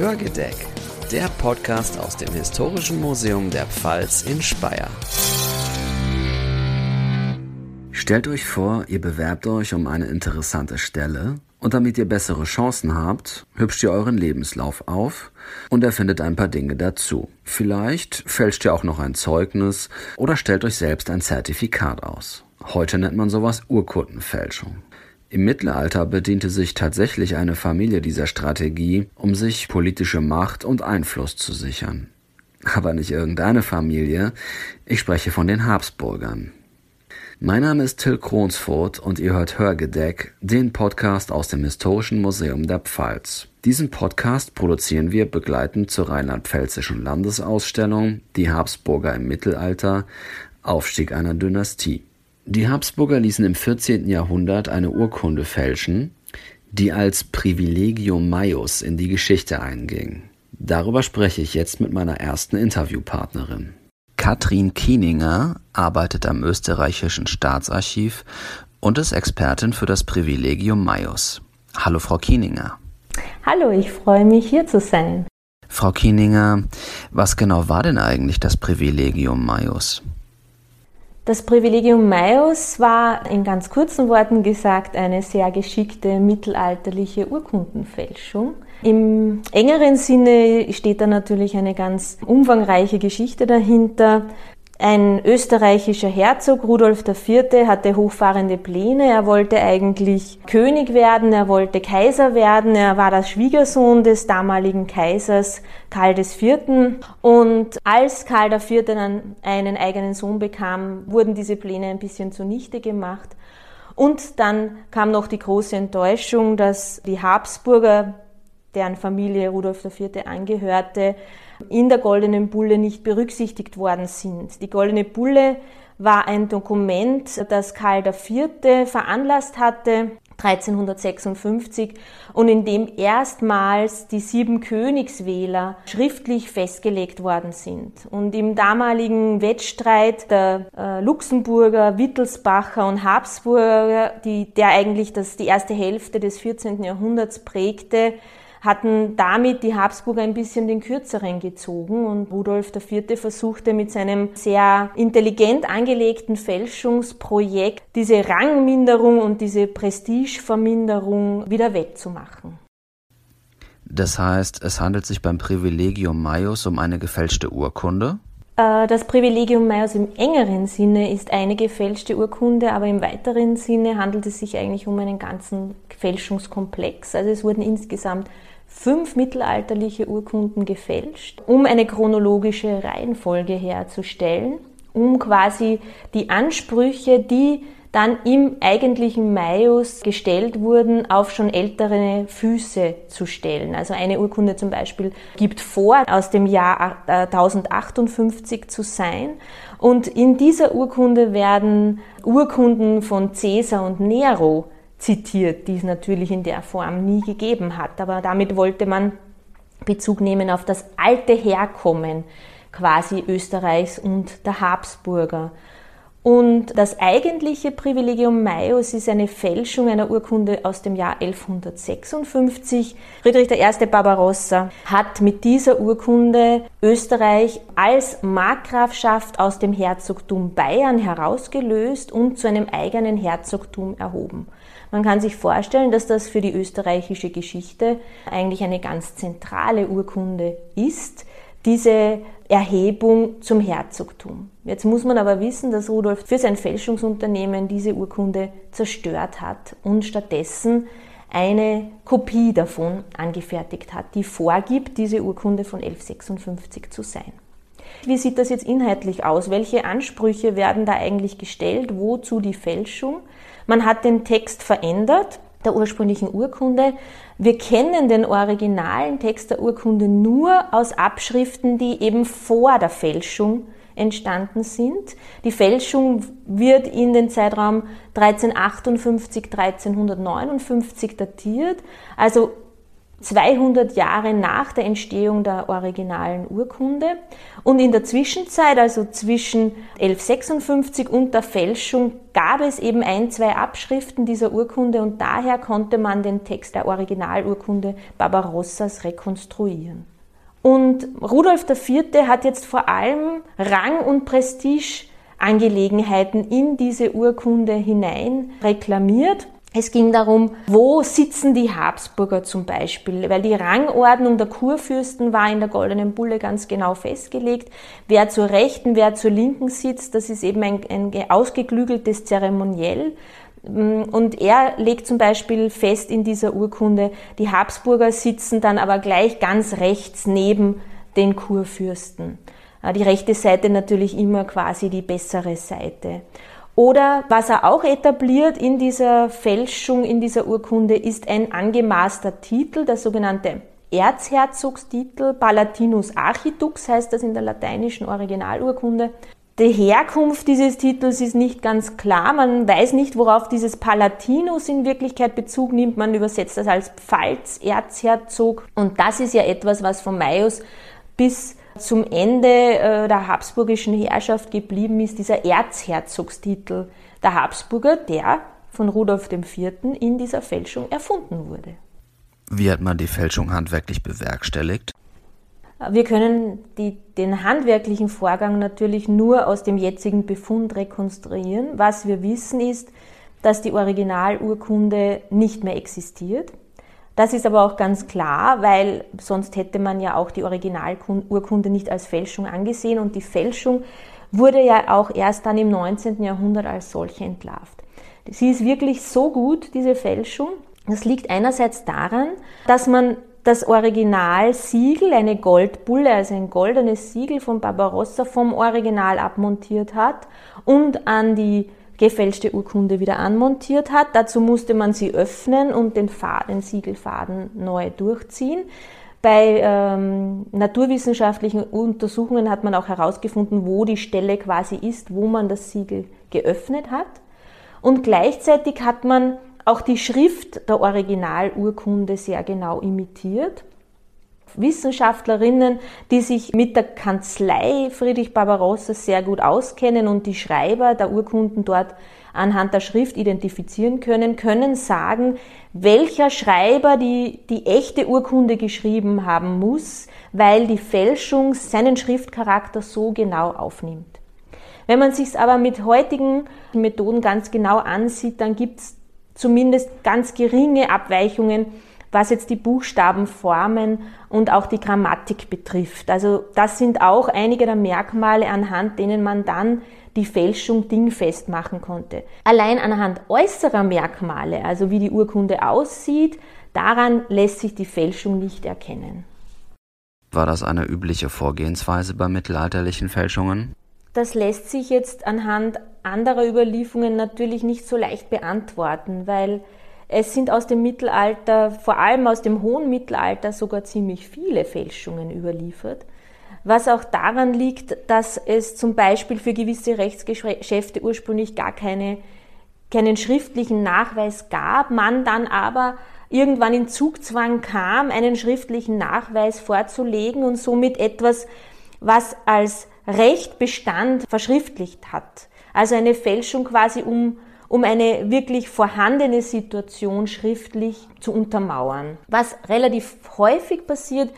Hörgedeck, der Podcast aus dem Historischen Museum der Pfalz in Speyer. Stellt euch vor, ihr bewerbt euch um eine interessante Stelle und damit ihr bessere Chancen habt, hübscht ihr euren Lebenslauf auf und erfindet ein paar Dinge dazu. Vielleicht fälscht ihr auch noch ein Zeugnis oder stellt euch selbst ein Zertifikat aus. Heute nennt man sowas Urkundenfälschung. Im Mittelalter bediente sich tatsächlich eine Familie dieser Strategie, um sich politische Macht und Einfluss zu sichern. Aber nicht irgendeine Familie, ich spreche von den Habsburgern. Mein Name ist Till Kronsfurt und ihr hört Hörgedeck, den Podcast aus dem Historischen Museum der Pfalz. Diesen Podcast produzieren wir begleitend zur rheinland-pfälzischen Landesausstellung Die Habsburger im Mittelalter, Aufstieg einer Dynastie. Die Habsburger ließen im 14. Jahrhundert eine Urkunde fälschen, die als Privilegium Maius in die Geschichte einging. Darüber spreche ich jetzt mit meiner ersten Interviewpartnerin. Katrin Kieninger arbeitet am österreichischen Staatsarchiv und ist Expertin für das Privilegium Maius. Hallo Frau Kieninger. Hallo, ich freue mich hier zu sein. Frau Kieninger, was genau war denn eigentlich das Privilegium Maius? Das Privilegium Maius war in ganz kurzen Worten gesagt eine sehr geschickte mittelalterliche Urkundenfälschung. Im engeren Sinne steht da natürlich eine ganz umfangreiche Geschichte dahinter. Ein österreichischer Herzog, Rudolf IV., hatte hochfahrende Pläne. Er wollte eigentlich König werden, er wollte Kaiser werden. Er war der Schwiegersohn des damaligen Kaisers Karl IV. Und als Karl IV. dann einen eigenen Sohn bekam, wurden diese Pläne ein bisschen zunichte gemacht. Und dann kam noch die große Enttäuschung, dass die Habsburger, deren Familie Rudolf IV. angehörte, in der Goldenen Bulle nicht berücksichtigt worden sind. Die Goldene Bulle war ein Dokument, das Karl IV. veranlasst hatte, 1356 und in dem erstmals die sieben Königswähler schriftlich festgelegt worden sind. Und im damaligen Wettstreit der äh, Luxemburger, Wittelsbacher und Habsburger, die, der eigentlich das, die erste Hälfte des 14. Jahrhunderts prägte, hatten damit die Habsburger ein bisschen den Kürzeren gezogen und Rudolf IV. versuchte mit seinem sehr intelligent angelegten Fälschungsprojekt diese Rangminderung und diese Prestigeverminderung wieder wettzumachen. Das heißt, es handelt sich beim Privilegium Maius um eine gefälschte Urkunde? Äh, das Privilegium Maius im engeren Sinne ist eine gefälschte Urkunde, aber im weiteren Sinne handelt es sich eigentlich um einen ganzen Fälschungskomplex. Also es wurden insgesamt fünf mittelalterliche Urkunden gefälscht, um eine chronologische Reihenfolge herzustellen, um quasi die Ansprüche, die dann im eigentlichen Maius gestellt wurden, auf schon ältere Füße zu stellen. Also eine Urkunde zum Beispiel gibt vor, aus dem Jahr 1058 zu sein. Und in dieser Urkunde werden Urkunden von Caesar und Nero zitiert, die es natürlich in der Form nie gegeben hat. Aber damit wollte man Bezug nehmen auf das alte Herkommen quasi Österreichs und der Habsburger. Und das eigentliche Privilegium Maius ist eine Fälschung einer Urkunde aus dem Jahr 1156. Friedrich I. Barbarossa hat mit dieser Urkunde Österreich als Markgrafschaft aus dem Herzogtum Bayern herausgelöst und zu einem eigenen Herzogtum erhoben. Man kann sich vorstellen, dass das für die österreichische Geschichte eigentlich eine ganz zentrale Urkunde ist, diese Erhebung zum Herzogtum. Jetzt muss man aber wissen, dass Rudolf für sein Fälschungsunternehmen diese Urkunde zerstört hat und stattdessen eine Kopie davon angefertigt hat, die vorgibt, diese Urkunde von 1156 zu sein. Wie sieht das jetzt inhaltlich aus? Welche Ansprüche werden da eigentlich gestellt? Wozu die Fälschung? Man hat den Text verändert der ursprünglichen Urkunde. Wir kennen den originalen Text der Urkunde nur aus Abschriften, die eben vor der Fälschung entstanden sind. Die Fälschung wird in den Zeitraum 1358, 1359 datiert. Also 200 Jahre nach der Entstehung der originalen Urkunde. Und in der Zwischenzeit, also zwischen 1156 und der Fälschung, gab es eben ein, zwei Abschriften dieser Urkunde und daher konnte man den Text der Originalurkunde Barbarossas rekonstruieren. Und Rudolf IV. hat jetzt vor allem Rang- und Prestigeangelegenheiten in diese Urkunde hinein reklamiert. Es ging darum, wo sitzen die Habsburger zum Beispiel, weil die Rangordnung der Kurfürsten war in der Goldenen Bulle ganz genau festgelegt. Wer zur Rechten, wer zur Linken sitzt, das ist eben ein, ein ausgeklügeltes Zeremoniell. Und er legt zum Beispiel fest in dieser Urkunde, die Habsburger sitzen dann aber gleich ganz rechts neben den Kurfürsten. Die rechte Seite natürlich immer quasi die bessere Seite. Oder was er auch etabliert in dieser Fälschung, in dieser Urkunde, ist ein angemaßter Titel, der sogenannte Erzherzogstitel, Palatinus Archidux heißt das in der lateinischen Originalurkunde. Die Herkunft dieses Titels ist nicht ganz klar. Man weiß nicht, worauf dieses Palatinus in Wirklichkeit Bezug nimmt. Man übersetzt das als Pfalz-Erzherzog. Und das ist ja etwas, was von Maius bis zum Ende äh, der habsburgischen Herrschaft geblieben ist, dieser Erzherzogstitel der Habsburger, der von Rudolf IV. in dieser Fälschung erfunden wurde. Wie hat man die Fälschung handwerklich bewerkstelligt? Wir können die, den handwerklichen Vorgang natürlich nur aus dem jetzigen Befund rekonstruieren. Was wir wissen ist, dass die Originalurkunde nicht mehr existiert. Das ist aber auch ganz klar, weil sonst hätte man ja auch die Originalurkunde nicht als Fälschung angesehen und die Fälschung wurde ja auch erst dann im 19. Jahrhundert als solche entlarvt. Sie ist wirklich so gut, diese Fälschung. Das liegt einerseits daran, dass man das Originalsiegel, eine Goldbulle, also ein goldenes Siegel von Barbarossa vom Original abmontiert hat und an die gefälschte Urkunde wieder anmontiert hat. Dazu musste man sie öffnen und den, Faden, Siegelfaden neu durchziehen. Bei ähm, naturwissenschaftlichen Untersuchungen hat man auch herausgefunden, wo die Stelle quasi ist, wo man das Siegel geöffnet hat. Und gleichzeitig hat man auch die Schrift der Originalurkunde sehr genau imitiert. Wissenschaftlerinnen, die sich mit der Kanzlei Friedrich Barbarossa sehr gut auskennen und die Schreiber der Urkunden dort anhand der Schrift identifizieren können, können sagen, welcher Schreiber die, die echte Urkunde geschrieben haben muss, weil die Fälschung seinen Schriftcharakter so genau aufnimmt. Wenn man sich aber mit heutigen Methoden ganz genau ansieht, dann gibt es zumindest ganz geringe Abweichungen was jetzt die Buchstabenformen und auch die Grammatik betrifft. Also das sind auch einige der Merkmale, anhand denen man dann die Fälschung dingfest machen konnte. Allein anhand äußerer Merkmale, also wie die Urkunde aussieht, daran lässt sich die Fälschung nicht erkennen. War das eine übliche Vorgehensweise bei mittelalterlichen Fälschungen? Das lässt sich jetzt anhand anderer Überlieferungen natürlich nicht so leicht beantworten, weil es sind aus dem Mittelalter, vor allem aus dem hohen Mittelalter, sogar ziemlich viele Fälschungen überliefert. Was auch daran liegt, dass es zum Beispiel für gewisse Rechtsgeschäfte ursprünglich gar keine, keinen schriftlichen Nachweis gab, man dann aber irgendwann in Zugzwang kam, einen schriftlichen Nachweis vorzulegen und somit etwas, was als Recht bestand, verschriftlicht hat. Also eine Fälschung quasi um um eine wirklich vorhandene Situation schriftlich zu untermauern. Was relativ häufig passiert,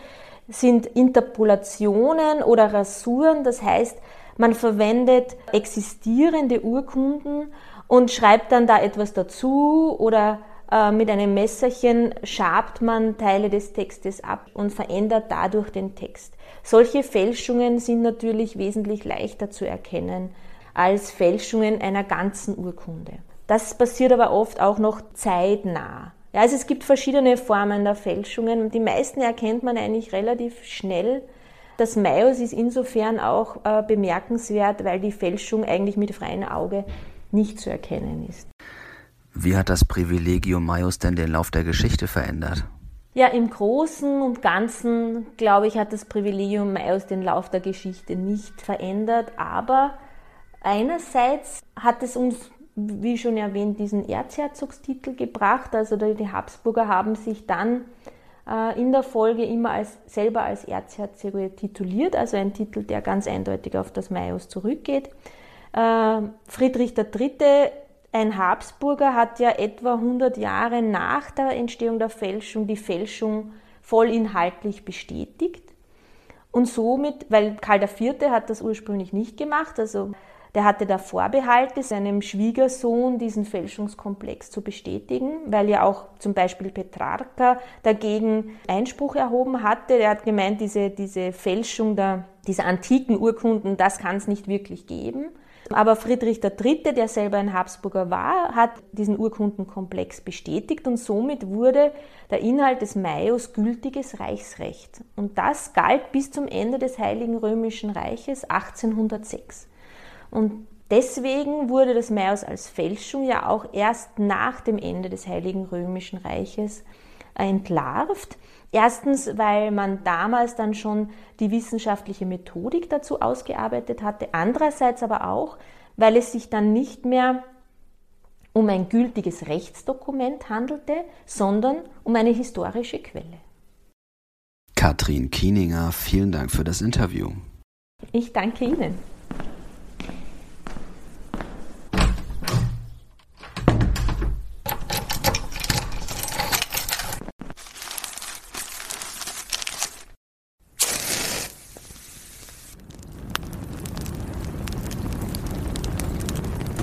sind Interpolationen oder Rasuren, das heißt, man verwendet existierende Urkunden und schreibt dann da etwas dazu oder äh, mit einem Messerchen schabt man Teile des Textes ab und verändert dadurch den Text. Solche Fälschungen sind natürlich wesentlich leichter zu erkennen als Fälschungen einer ganzen Urkunde. Das passiert aber oft auch noch zeitnah. Ja, also es gibt verschiedene Formen der Fälschungen und die meisten erkennt man eigentlich relativ schnell. Das Maius ist insofern auch äh, bemerkenswert, weil die Fälschung eigentlich mit freiem Auge nicht zu erkennen ist. Wie hat das Privilegium Maius denn den Lauf der Geschichte verändert? Ja, im Großen und Ganzen, glaube ich, hat das Privilegium Maius den Lauf der Geschichte nicht verändert, aber Einerseits hat es uns, wie schon erwähnt, diesen Erzherzogstitel gebracht. Also die Habsburger haben sich dann äh, in der Folge immer als, selber als Erzherzog tituliert, also ein Titel, der ganz eindeutig auf das Maios zurückgeht. Äh, Friedrich III., ein Habsburger, hat ja etwa 100 Jahre nach der Entstehung der Fälschung die Fälschung vollinhaltlich bestätigt. Und somit, weil Karl IV. hat das ursprünglich nicht gemacht, also der hatte da Vorbehalte, seinem Schwiegersohn diesen Fälschungskomplex zu bestätigen, weil ja auch zum Beispiel Petrarca dagegen Einspruch erhoben hatte. Er hat gemeint, diese, diese Fälschung der, dieser antiken Urkunden, das kann es nicht wirklich geben. Aber Friedrich III., der selber ein Habsburger war, hat diesen Urkundenkomplex bestätigt und somit wurde der Inhalt des Maios gültiges Reichsrecht. Und das galt bis zum Ende des Heiligen Römischen Reiches 1806. Und deswegen wurde das Maios als Fälschung ja auch erst nach dem Ende des Heiligen Römischen Reiches entlarvt. Erstens, weil man damals dann schon die wissenschaftliche Methodik dazu ausgearbeitet hatte. Andererseits aber auch, weil es sich dann nicht mehr um ein gültiges Rechtsdokument handelte, sondern um eine historische Quelle. Katrin Kieninger, vielen Dank für das Interview. Ich danke Ihnen.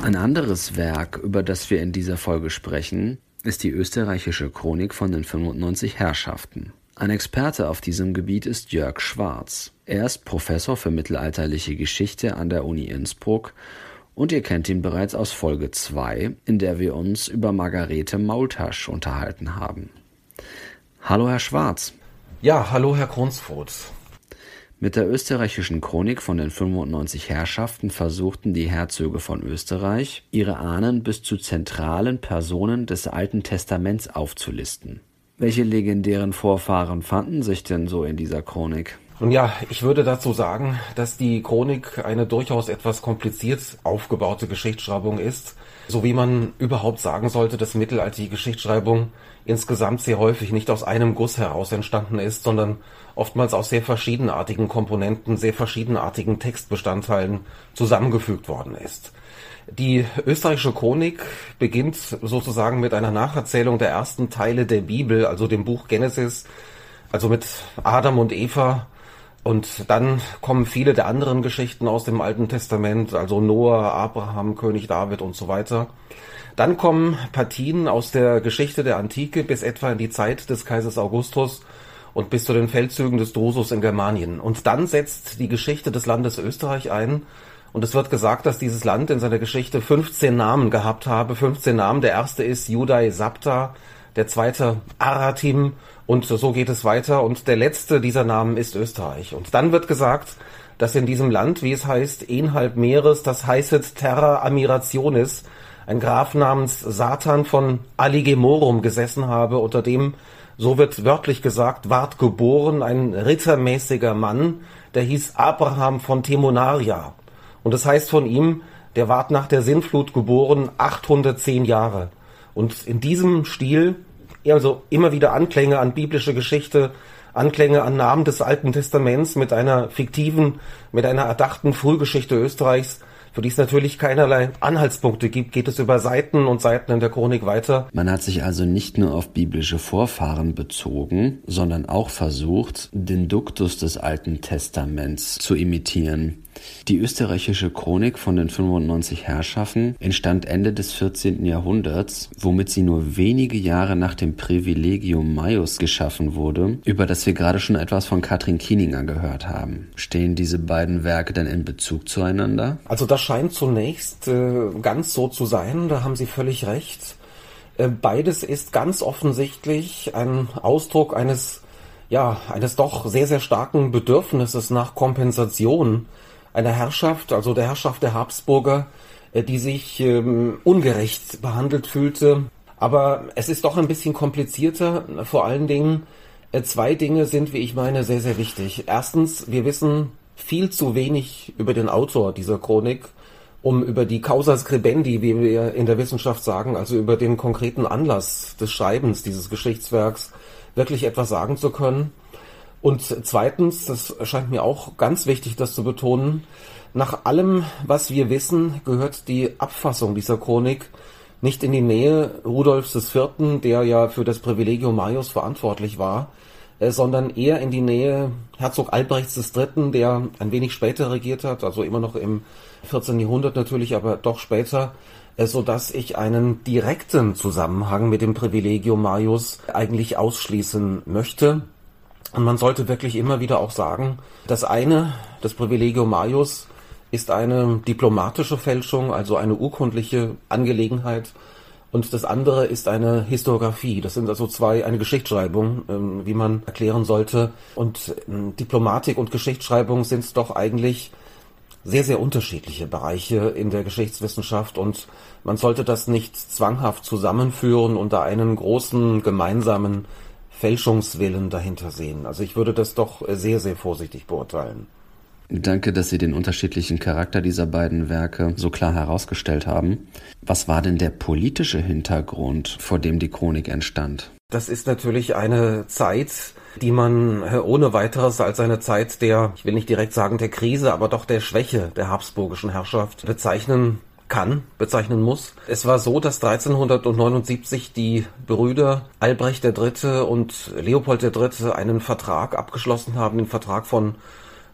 Ein anderes Werk, über das wir in dieser Folge sprechen, ist die österreichische Chronik von den 95 Herrschaften. Ein Experte auf diesem Gebiet ist Jörg Schwarz. Er ist Professor für mittelalterliche Geschichte an der Uni Innsbruck und ihr kennt ihn bereits aus Folge 2, in der wir uns über Margarete Maultasch unterhalten haben. Hallo Herr Schwarz. Ja, hallo Herr Krunsfurt. Mit der österreichischen Chronik von den 95 Herrschaften versuchten die Herzöge von Österreich, ihre Ahnen bis zu zentralen Personen des Alten Testaments aufzulisten. Welche legendären Vorfahren fanden sich denn so in dieser Chronik? Nun ja, ich würde dazu sagen, dass die Chronik eine durchaus etwas kompliziert aufgebaute Geschichtsschreibung ist, so wie man überhaupt sagen sollte, dass mittelalterliche Geschichtsschreibung insgesamt sehr häufig nicht aus einem Guss heraus entstanden ist, sondern oftmals aus sehr verschiedenartigen Komponenten, sehr verschiedenartigen Textbestandteilen zusammengefügt worden ist. Die österreichische Chronik beginnt sozusagen mit einer Nacherzählung der ersten Teile der Bibel, also dem Buch Genesis, also mit Adam und Eva, und dann kommen viele der anderen Geschichten aus dem Alten Testament, also Noah, Abraham, König David und so weiter. Dann kommen Partien aus der Geschichte der Antike bis etwa in die Zeit des Kaisers Augustus und bis zu den Feldzügen des Drusus in Germanien. Und dann setzt die Geschichte des Landes Österreich ein. Und es wird gesagt, dass dieses Land in seiner Geschichte 15 Namen gehabt habe. 15 Namen. Der erste ist Judai Sapta, der zweite Aratim und so geht es weiter. Und der letzte dieser Namen ist Österreich. Und dann wird gesagt, dass in diesem Land, wie es heißt, inhalb Meeres, das heißt Terra Amirationis, ein Graf namens Satan von Aligemorum gesessen habe, unter dem, so wird wörtlich gesagt, ward geboren ein rittermäßiger Mann, der hieß Abraham von Temonaria. Und das heißt von ihm, der ward nach der Sintflut geboren, 810 Jahre. Und in diesem Stil also immer wieder Anklänge an biblische Geschichte, Anklänge an Namen des Alten Testaments mit einer fiktiven, mit einer erdachten Frühgeschichte Österreichs, für die es natürlich keinerlei Anhaltspunkte gibt, geht es über Seiten und Seiten in der Chronik weiter. Man hat sich also nicht nur auf biblische Vorfahren bezogen, sondern auch versucht, den Duktus des Alten Testaments zu imitieren. Die österreichische Chronik von den 95 Herrschaften entstand Ende des 14. Jahrhunderts, womit sie nur wenige Jahre nach dem Privilegium Maius geschaffen wurde, über das wir gerade schon etwas von Katrin Kieninger gehört haben. Stehen diese beiden Werke denn in Bezug zueinander? Also das scheint zunächst äh, ganz so zu sein, da haben Sie völlig recht. Äh, beides ist ganz offensichtlich ein Ausdruck eines ja, eines doch sehr, sehr starken Bedürfnisses nach Kompensation einer Herrschaft, also der Herrschaft der Habsburger, äh, die sich ähm, ungerecht behandelt fühlte. Aber es ist doch ein bisschen komplizierter. Vor allen Dingen, äh, zwei Dinge sind, wie ich meine, sehr, sehr wichtig. Erstens, wir wissen viel zu wenig über den Autor dieser Chronik, um über die Causa scribendi, wie wir in der Wissenschaft sagen, also über den konkreten Anlass des Schreibens dieses Geschichtswerks, wirklich etwas sagen zu können. Und zweitens, das scheint mir auch ganz wichtig, das zu betonen, nach allem, was wir wissen, gehört die Abfassung dieser Chronik nicht in die Nähe Rudolfs IV., der ja für das Privilegium Marius verantwortlich war, äh, sondern eher in die Nähe Herzog Albrechts III., der ein wenig später regiert hat, also immer noch im 14. Jahrhundert natürlich, aber doch später, äh, so dass ich einen direkten Zusammenhang mit dem Privilegium Marius eigentlich ausschließen möchte. Und man sollte wirklich immer wieder auch sagen, das eine, das Privilegium Marius, ist eine diplomatische Fälschung, also eine urkundliche Angelegenheit. Und das andere ist eine Historiografie. Das sind also zwei, eine Geschichtsschreibung, ähm, wie man erklären sollte. Und ähm, Diplomatik und Geschichtsschreibung sind doch eigentlich sehr, sehr unterschiedliche Bereiche in der Geschichtswissenschaft und man sollte das nicht zwanghaft zusammenführen da einen großen gemeinsamen Fälschungswillen dahinter sehen. Also ich würde das doch sehr, sehr vorsichtig beurteilen. Danke, dass Sie den unterschiedlichen Charakter dieser beiden Werke so klar herausgestellt haben. Was war denn der politische Hintergrund, vor dem die Chronik entstand? Das ist natürlich eine Zeit, die man ohne weiteres als eine Zeit der, ich will nicht direkt sagen der Krise, aber doch der Schwäche der habsburgischen Herrschaft bezeichnen kann, bezeichnen muss. Es war so, dass 1379 die Brüder Albrecht III. und Leopold III. einen Vertrag abgeschlossen haben, den Vertrag von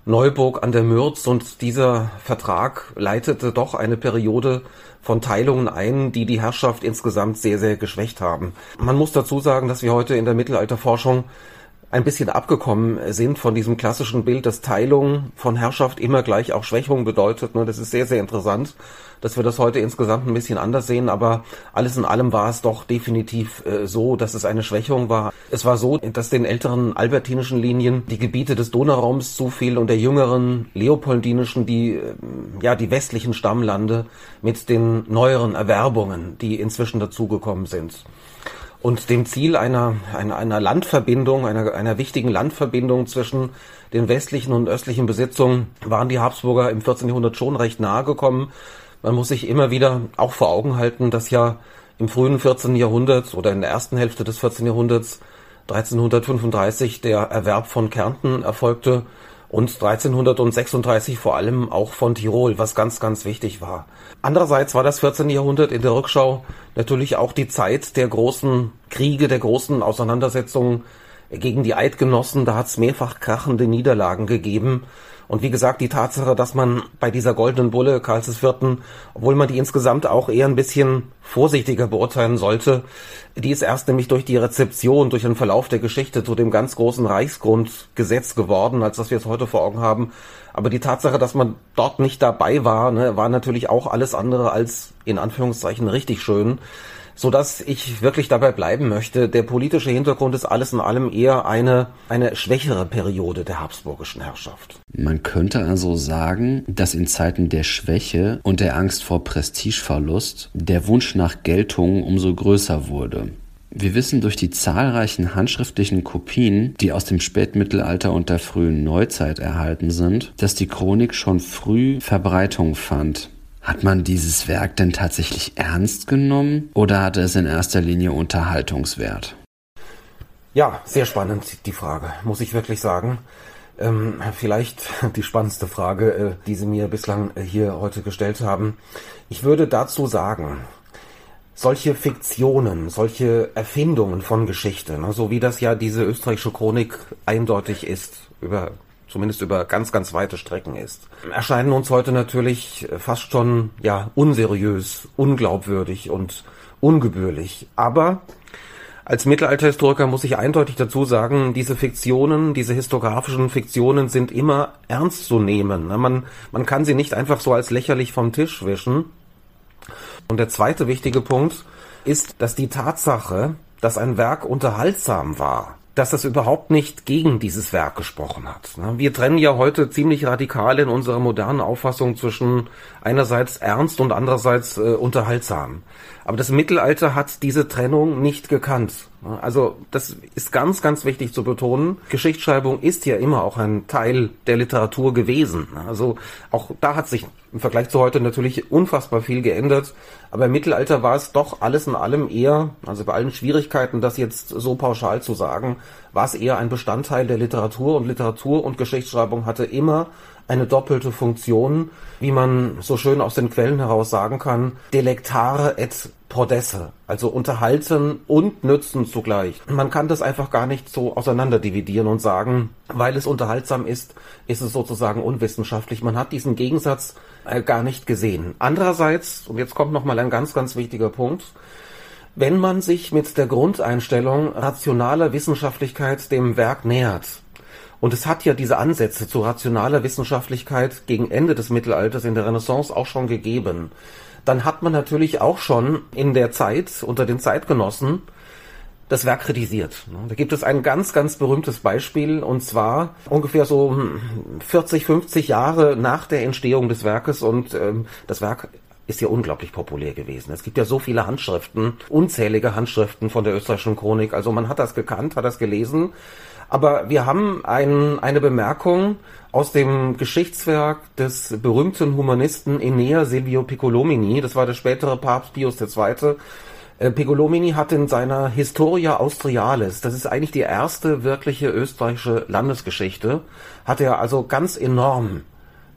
Neuburg an der Mürz und dieser Vertrag leitete doch eine Periode von Teilungen ein, die die Herrschaft insgesamt sehr, sehr geschwächt haben. Man muss dazu sagen, dass wir heute in der Mittelalterforschung ein bisschen abgekommen sind von diesem klassischen Bild, dass Teilung von Herrschaft immer gleich auch Schwächung bedeutet. Das ist sehr, sehr interessant dass wir das heute insgesamt ein bisschen anders sehen, aber alles in allem war es doch definitiv äh, so, dass es eine Schwächung war. Es war so, dass den älteren albertinischen Linien die Gebiete des Donauraums zufiel und der jüngeren leopoldinischen die, äh, ja, die westlichen Stammlande mit den neueren Erwerbungen, die inzwischen dazugekommen sind. Und dem Ziel einer, einer, einer Landverbindung, einer, einer wichtigen Landverbindung zwischen den westlichen und östlichen Besitzungen waren die Habsburger im 14. Jahrhundert schon recht nahe gekommen. Man muss sich immer wieder auch vor Augen halten, dass ja im frühen 14. Jahrhundert oder in der ersten Hälfte des 14. Jahrhunderts 1335 der Erwerb von Kärnten erfolgte und 1336 vor allem auch von Tirol, was ganz, ganz wichtig war. Andererseits war das 14. Jahrhundert in der Rückschau natürlich auch die Zeit der großen Kriege, der großen Auseinandersetzungen gegen die Eidgenossen. Da hat es mehrfach krachende Niederlagen gegeben und wie gesagt, die Tatsache, dass man bei dieser goldenen Bulle Karls IV., obwohl man die insgesamt auch eher ein bisschen vorsichtiger beurteilen sollte, die ist erst nämlich durch die Rezeption, durch den Verlauf der Geschichte zu dem ganz großen Reichsgrundgesetz geworden, als das wir es heute vor Augen haben. Aber die Tatsache, dass man dort nicht dabei war, ne, war natürlich auch alles andere als in Anführungszeichen richtig schön so dass ich wirklich dabei bleiben möchte. Der politische Hintergrund ist alles in allem eher eine, eine schwächere Periode der habsburgischen Herrschaft. Man könnte also sagen, dass in Zeiten der Schwäche und der Angst vor Prestigeverlust der Wunsch nach Geltung umso größer wurde. Wir wissen durch die zahlreichen handschriftlichen Kopien, die aus dem Spätmittelalter und der frühen Neuzeit erhalten sind, dass die Chronik schon früh Verbreitung fand. Hat man dieses Werk denn tatsächlich ernst genommen oder hatte es in erster Linie Unterhaltungswert? Ja, sehr spannend die Frage, muss ich wirklich sagen. Ähm, vielleicht die spannendste Frage, äh, die Sie mir bislang äh, hier heute gestellt haben. Ich würde dazu sagen, solche Fiktionen, solche Erfindungen von Geschichte, ne, so wie das ja diese österreichische Chronik eindeutig ist, über zumindest über ganz, ganz weite Strecken ist, erscheinen uns heute natürlich fast schon ja unseriös, unglaubwürdig und ungebührlich. Aber als Mittelalterhistoriker muss ich eindeutig dazu sagen, diese Fiktionen, diese historiografischen Fiktionen sind immer ernst zu nehmen. Man, man kann sie nicht einfach so als lächerlich vom Tisch wischen. Und der zweite wichtige Punkt ist, dass die Tatsache, dass ein Werk unterhaltsam war, dass das überhaupt nicht gegen dieses Werk gesprochen hat. Wir trennen ja heute ziemlich radikal in unserer modernen Auffassung zwischen einerseits ernst und andererseits äh, unterhaltsam. Aber das Mittelalter hat diese Trennung nicht gekannt. Also das ist ganz, ganz wichtig zu betonen. Geschichtsschreibung ist ja immer auch ein Teil der Literatur gewesen. Also auch da hat sich im Vergleich zu heute natürlich unfassbar viel geändert. Aber im Mittelalter war es doch alles in allem eher, also bei allen Schwierigkeiten, das jetzt so pauschal zu sagen, war es eher ein Bestandteil der Literatur und Literatur und Geschichtsschreibung hatte immer eine doppelte Funktion, wie man so schön aus den Quellen heraus sagen kann, delectare et prodesse, also unterhalten und nützen zugleich. Man kann das einfach gar nicht so auseinander dividieren und sagen, weil es unterhaltsam ist, ist es sozusagen unwissenschaftlich. Man hat diesen Gegensatz äh, gar nicht gesehen. Andererseits, und jetzt kommt nochmal ein ganz, ganz wichtiger Punkt, wenn man sich mit der Grundeinstellung rationaler Wissenschaftlichkeit dem Werk nähert, und es hat ja diese Ansätze zu rationaler Wissenschaftlichkeit gegen Ende des Mittelalters in der Renaissance auch schon gegeben. Dann hat man natürlich auch schon in der Zeit unter den Zeitgenossen das Werk kritisiert. Da gibt es ein ganz, ganz berühmtes Beispiel und zwar ungefähr so 40, hm, 50 Jahre nach der Entstehung des Werkes und ähm, das Werk ist ja unglaublich populär gewesen. Es gibt ja so viele Handschriften, unzählige Handschriften von der österreichischen Chronik. Also man hat das gekannt, hat das gelesen aber wir haben ein, eine Bemerkung aus dem Geschichtswerk des berühmten Humanisten Enea Silvio Piccolomini, das war der spätere Papst Pius II., äh, Piccolomini hat in seiner Historia Austrialis, das ist eigentlich die erste wirkliche österreichische Landesgeschichte, hat er also ganz enorm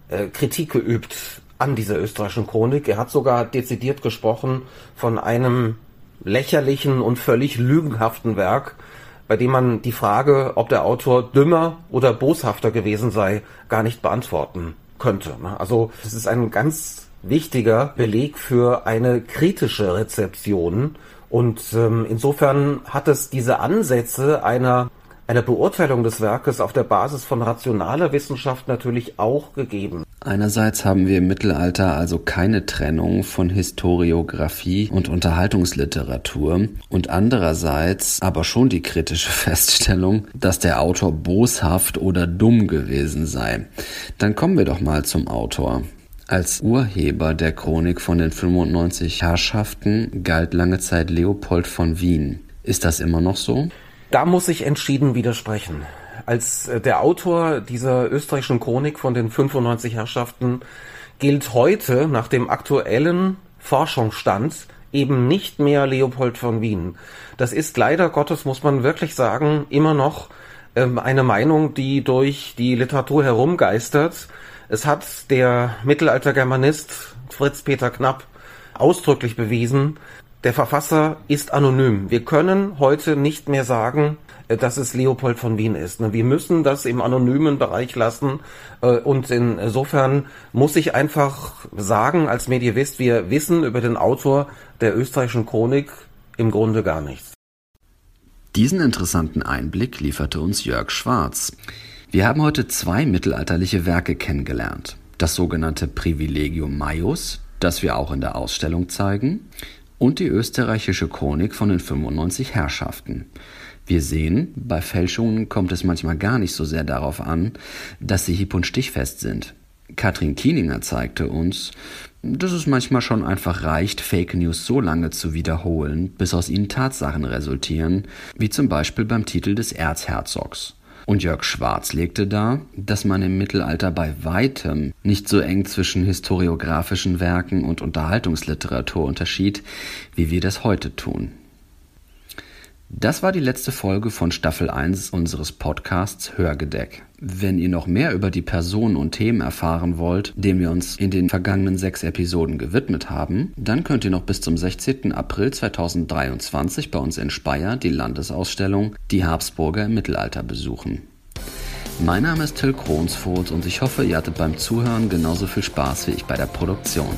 äh, Kritik geübt an dieser österreichischen Chronik. Er hat sogar dezidiert gesprochen von einem lächerlichen und völlig lügenhaften Werk, bei dem man die Frage, ob der Autor dümmer oder boshafter gewesen sei, gar nicht beantworten könnte. Also es ist ein ganz wichtiger Beleg für eine kritische Rezeption und ähm, insofern hat es diese Ansätze einer einer Beurteilung des Werkes auf der Basis von rationaler Wissenschaft natürlich auch gegeben. Einerseits haben wir im Mittelalter also keine Trennung von Historiographie und Unterhaltungsliteratur und andererseits aber schon die kritische Feststellung, dass der Autor boshaft oder dumm gewesen sei. Dann kommen wir doch mal zum Autor. Als Urheber der Chronik von den 95 Herrschaften galt lange Zeit Leopold von Wien. Ist das immer noch so? Da muss ich entschieden widersprechen. Als äh, der Autor dieser österreichischen Chronik von den 95 Herrschaften gilt heute nach dem aktuellen Forschungsstand eben nicht mehr Leopold von Wien. Das ist leider Gottes, muss man wirklich sagen, immer noch ähm, eine Meinung, die durch die Literatur herumgeistert. Es hat der Mittelaltergermanist Fritz Peter Knapp ausdrücklich bewiesen, der Verfasser ist anonym. Wir können heute nicht mehr sagen, äh, dass es Leopold von Wien ist. Ne? Wir müssen das im anonymen Bereich lassen. Äh, und insofern muss ich einfach sagen, als Medievist, wir wissen über den Autor der österreichischen Chronik im Grunde gar nichts. Diesen interessanten Einblick lieferte uns Jörg Schwarz. Wir haben heute zwei mittelalterliche Werke kennengelernt. Das sogenannte Privilegium Maius, das wir auch in der Ausstellung zeigen, und die österreichische Chronik von den 95 Herrschaften. Wir sehen, bei Fälschungen kommt es manchmal gar nicht so sehr darauf an, dass sie hieb- und stichfest sind. Katrin Kieninger zeigte uns, dass es manchmal schon einfach reicht, Fake News so lange zu wiederholen, bis aus ihnen Tatsachen resultieren, wie zum Beispiel beim Titel des Erzherzogs. Und Jörg Schwarz legte dar, dass man im Mittelalter bei weitem nicht so eng zwischen historiografischen Werken und Unterhaltungsliteratur unterschied, wie wir das heute tun. Das war die letzte Folge von Staffel 1 unseres Podcasts Hörgedeck. Wenn ihr noch mehr über die Personen und Themen erfahren wollt, denen wir uns in den vergangenen sechs Episoden gewidmet haben, dann könnt ihr noch bis zum 16. April 2023 bei uns in Speyer die Landesausstellung Die Habsburger im Mittelalter besuchen. Mein Name ist Till Kronsfoth und ich hoffe, ihr hattet beim Zuhören genauso viel Spaß wie ich bei der Produktion.